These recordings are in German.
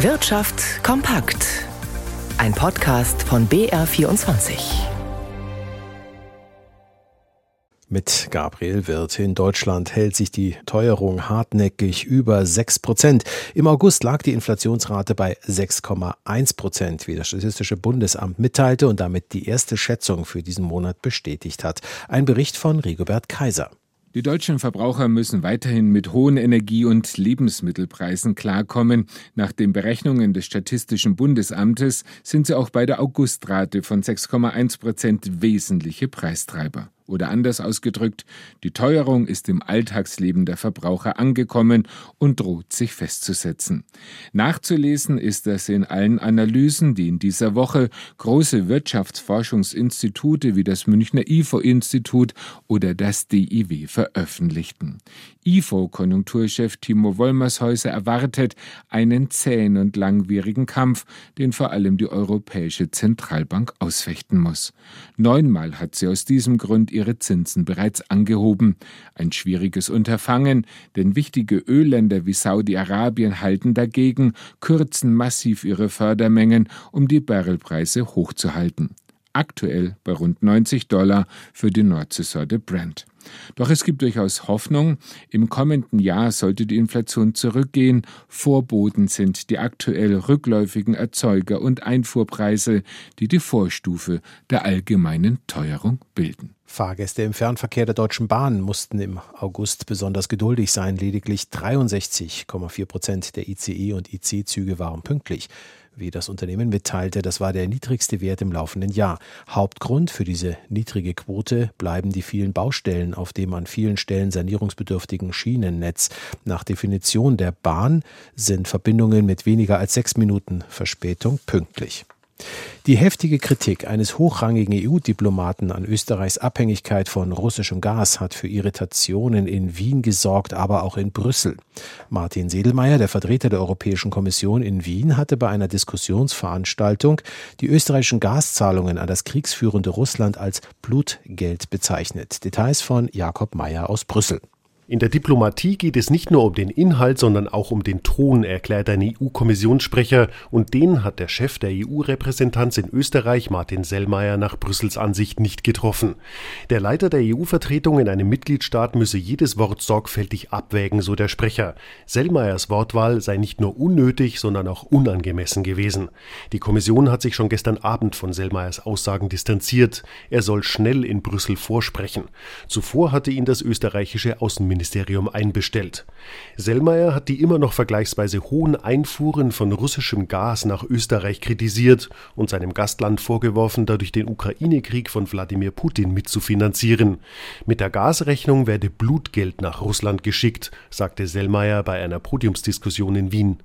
Wirtschaft kompakt. Ein Podcast von BR24. Mit Gabriel Wirth in Deutschland hält sich die Teuerung hartnäckig über 6 Prozent. Im August lag die Inflationsrate bei 6,1 Prozent, wie das Statistische Bundesamt mitteilte und damit die erste Schätzung für diesen Monat bestätigt hat. Ein Bericht von Rigobert Kaiser. Die deutschen Verbraucher müssen weiterhin mit hohen Energie- und Lebensmittelpreisen klarkommen. Nach den Berechnungen des Statistischen Bundesamtes sind sie auch bei der Augustrate von 6,1 Prozent wesentliche Preistreiber. Oder anders ausgedrückt, die Teuerung ist im Alltagsleben der Verbraucher angekommen und droht sich festzusetzen. Nachzulesen ist das in allen Analysen, die in dieser Woche große Wirtschaftsforschungsinstitute wie das Münchner IFO-Institut oder das DIW veröffentlichten. IFO-Konjunkturchef Timo Wollmershäuser erwartet einen zähen und langwierigen Kampf, den vor allem die Europäische Zentralbank ausfechten muss. Neunmal hat sie aus diesem Grund ihre Zinsen bereits angehoben. Ein schwieriges Unterfangen, denn wichtige Ölländer wie Saudi-Arabien halten dagegen, kürzen massiv ihre Fördermengen, um die Barrelpreise hochzuhalten. Aktuell bei rund 90 Dollar für die Nordseesorte Brent. Doch es gibt durchaus Hoffnung. Im kommenden Jahr sollte die Inflation zurückgehen. Vorboten sind die aktuell rückläufigen Erzeuger- und Einfuhrpreise, die die Vorstufe der allgemeinen Teuerung bilden. Fahrgäste im Fernverkehr der Deutschen Bahn mussten im August besonders geduldig sein. Lediglich 63,4 Prozent der ICE und IC-Züge waren pünktlich wie das Unternehmen mitteilte. Das war der niedrigste Wert im laufenden Jahr. Hauptgrund für diese niedrige Quote bleiben die vielen Baustellen auf dem an vielen Stellen sanierungsbedürftigen Schienennetz. Nach Definition der Bahn sind Verbindungen mit weniger als sechs Minuten Verspätung pünktlich. Die heftige Kritik eines hochrangigen EU-Diplomaten an Österreichs Abhängigkeit von russischem Gas hat für Irritationen in Wien gesorgt, aber auch in Brüssel. Martin Sedelmeier, der Vertreter der Europäischen Kommission in Wien, hatte bei einer Diskussionsveranstaltung die österreichischen Gaszahlungen an das kriegsführende Russland als Blutgeld bezeichnet. Details von Jakob Mayer aus Brüssel. In der Diplomatie geht es nicht nur um den Inhalt, sondern auch um den Ton, erklärt ein EU-Kommissionssprecher, und den hat der Chef der EU-Repräsentanz in Österreich, Martin Sellmeier, nach Brüssels Ansicht nicht getroffen. Der Leiter der EU-Vertretung in einem Mitgliedstaat müsse jedes Wort sorgfältig abwägen, so der Sprecher. Sellmeiers Wortwahl sei nicht nur unnötig, sondern auch unangemessen gewesen. Die Kommission hat sich schon gestern Abend von Sellmeiers Aussagen distanziert. Er soll schnell in Brüssel vorsprechen. Zuvor hatte ihn das österreichische Außenministerium Ministerium einbestellt. Sellmeier hat die immer noch vergleichsweise hohen Einfuhren von russischem Gas nach Österreich kritisiert und seinem Gastland vorgeworfen, dadurch den Ukraine-Krieg von Wladimir Putin mitzufinanzieren. Mit der Gasrechnung werde Blutgeld nach Russland geschickt, sagte Sellmeier bei einer Podiumsdiskussion in Wien.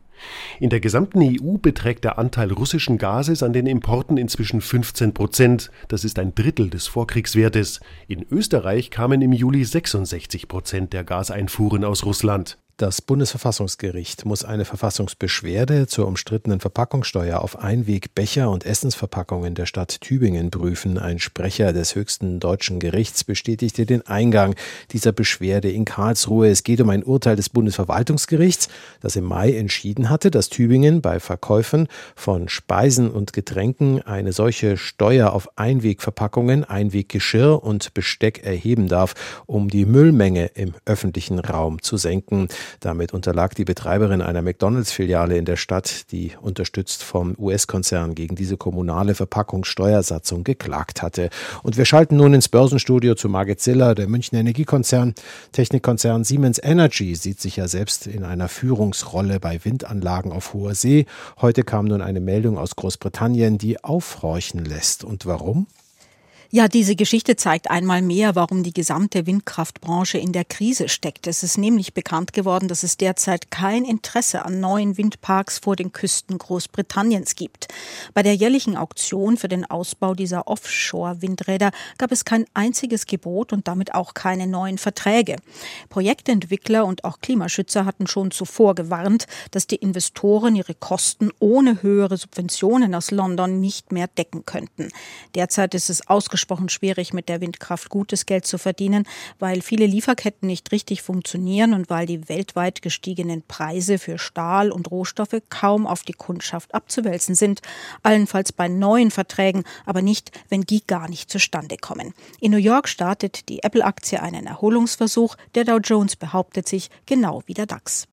In der gesamten EU beträgt der Anteil russischen Gases an den Importen inzwischen 15 Prozent. Das ist ein Drittel des Vorkriegswertes. In Österreich kamen im Juli 66 Prozent der Gaseinfuhren aus Russland. Das Bundesverfassungsgericht muss eine Verfassungsbeschwerde zur umstrittenen Verpackungssteuer auf Einwegbecher und Essensverpackungen der Stadt Tübingen prüfen. Ein Sprecher des höchsten deutschen Gerichts bestätigte den Eingang dieser Beschwerde in Karlsruhe. Es geht um ein Urteil des Bundesverwaltungsgerichts, das im Mai entschieden hatte, dass Tübingen bei Verkäufen von Speisen und Getränken eine solche Steuer auf Einwegverpackungen, Einweggeschirr und Besteck erheben darf, um die Müllmenge im öffentlichen Raum zu senken. Damit unterlag die Betreiberin einer McDonalds-Filiale in der Stadt, die unterstützt vom US-Konzern gegen diese kommunale Verpackungssteuersatzung geklagt hatte. Und wir schalten nun ins Börsenstudio zu Margit Ziller, der Münchner Energiekonzern. Technikkonzern Siemens Energy sieht sich ja selbst in einer Führungsrolle bei Windanlagen auf hoher See. Heute kam nun eine Meldung aus Großbritannien, die aufhorchen lässt. Und warum? Ja, diese Geschichte zeigt einmal mehr, warum die gesamte Windkraftbranche in der Krise steckt. Es ist nämlich bekannt geworden, dass es derzeit kein Interesse an neuen Windparks vor den Küsten Großbritanniens gibt. Bei der jährlichen Auktion für den Ausbau dieser Offshore-Windräder gab es kein einziges Gebot und damit auch keine neuen Verträge. Projektentwickler und auch Klimaschützer hatten schon zuvor gewarnt, dass die Investoren ihre Kosten ohne höhere Subventionen aus London nicht mehr decken könnten. Derzeit ist es ausgeschlossen, ausgesprochen schwierig, mit der Windkraft gutes Geld zu verdienen, weil viele Lieferketten nicht richtig funktionieren und weil die weltweit gestiegenen Preise für Stahl und Rohstoffe kaum auf die Kundschaft abzuwälzen sind. Allenfalls bei neuen Verträgen, aber nicht, wenn die gar nicht zustande kommen. In New York startet die Apple-Aktie einen Erholungsversuch. Der Dow Jones behauptet sich genau wie der DAX.